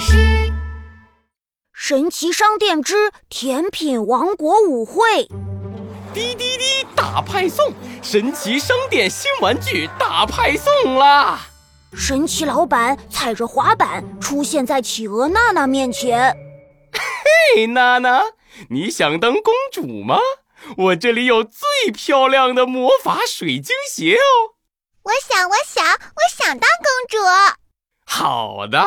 事。神奇商店之甜品王国舞会，滴滴滴大派送！神奇商店新玩具大派送啦！神奇老板踩着滑板出现在企鹅娜娜面前。嘿，娜娜，你想当公主吗？我这里有最漂亮的魔法水晶鞋哦！我想，我想，我想当公主。好的。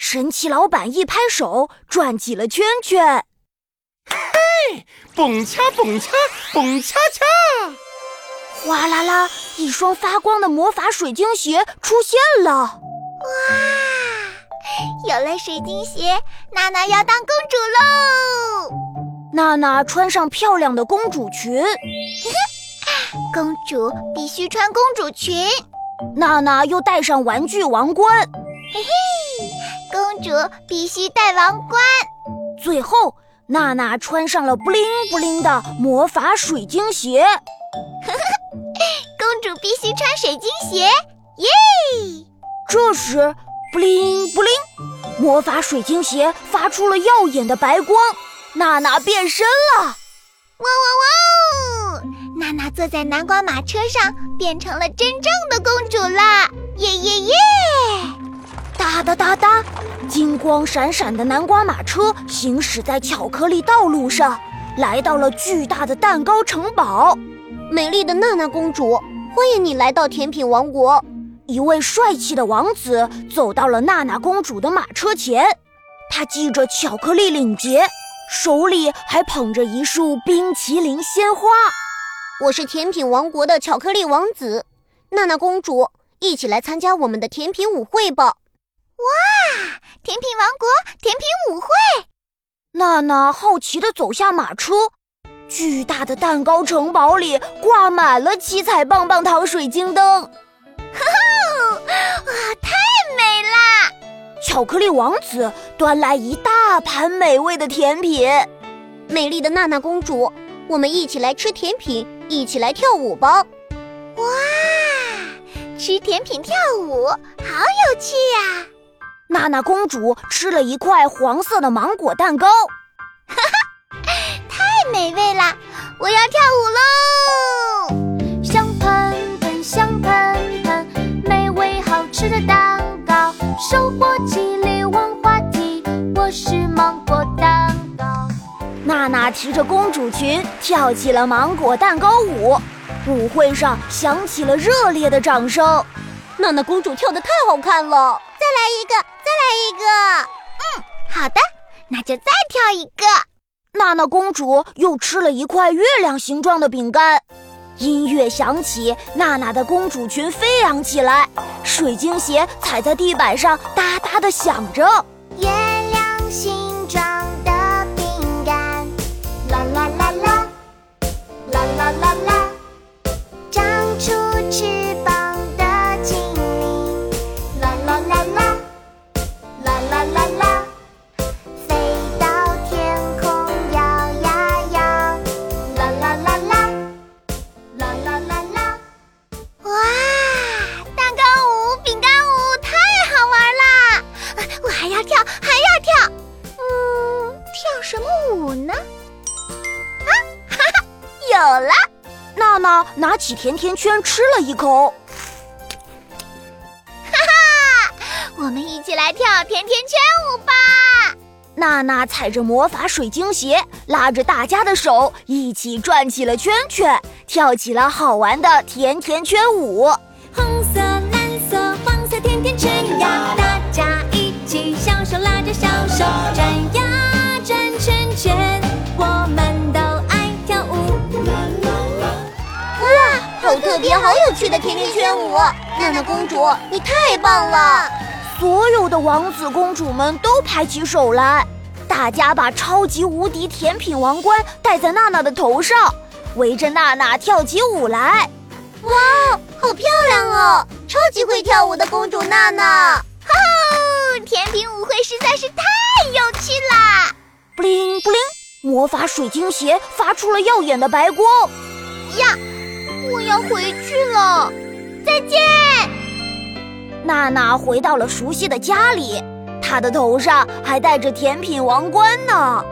神奇老板一拍手，转起了圈圈。嘿，蹦恰蹦恰蹦恰恰！哗啦啦，一双发光的魔法水晶鞋出现了。哇，有了水晶鞋，娜娜要当公主喽！娜娜穿上漂亮的公主裙。公主必须穿公主裙。娜娜又戴上玩具王冠。嘿嘿，公主必须戴王冠。最后，娜娜穿上了布灵布灵的魔法水晶鞋。公主必须穿水晶鞋，耶！这时，布灵布灵，魔法水晶鞋发出了耀眼的白光，娜娜变身了！哇哇哇！娜娜坐在南瓜马车上，变成了真正的公主啦！耶耶耶！哒哒哒哒，金光闪闪的南瓜马车行驶在巧克力道路上，来到了巨大的蛋糕城堡。美丽的娜娜公主，欢迎你来到甜品王国。一位帅气的王子走到了娜娜公主的马车前，他系着巧克力领结，手里还捧着一束冰淇淋鲜花。我是甜品王国的巧克力王子，娜娜公主，一起来参加我们的甜品舞会吧！哇，甜品王国甜品舞会！娜娜好奇地走下马车。巨大的蛋糕城堡里挂满了七彩棒棒糖水晶灯，哈哈，哇，太美啦！巧克力王子端来一大盘美味的甜品。美丽的娜娜公主，我们一起来吃甜品，一起来跳舞吧！哇，吃甜品跳舞好有趣呀！娜娜公主吃了一块黄色的芒果蛋糕。哈哈，太美味啦！我要跳舞喽！香喷喷，香喷喷，美味好吃的蛋糕，收获激励万花题。我是芒果蛋糕。娜娜提着公主裙跳起了芒果蛋糕舞，舞会上响起了热烈的掌声。娜娜公主跳得太好看了！再来一个，再来一个。嗯，好的，那就再跳一个。娜娜公主又吃了一块月亮形状的饼干，音乐响起，娜娜的公主裙飞扬起来，水晶鞋踩在地板上哒哒的响着。月亮形状有了！娜娜拿起甜甜圈吃了一口，哈哈，我们一起来跳甜甜圈舞吧！娜娜踩着魔法水晶鞋，拉着大家的手，一起转起了圈圈，跳起了好玩的甜甜圈舞。红色、蓝色、黄色甜甜圈呀，大家一起小手拉着小手转特别好有趣的甜甜圈舞，娜娜公主，你太棒了！所有的王子公主们都拍起手来，大家把超级无敌甜品王冠戴在娜娜的头上，围着娜娜跳起舞来。哇，好漂亮哦！超级会跳舞的公主娜娜！哈哈，甜品舞会实在是太有趣啦！布灵布灵，魔法水晶鞋发出了耀眼的白光。呀！我要回去了，再见。娜娜回到了熟悉的家里，她的头上还戴着甜品王冠呢。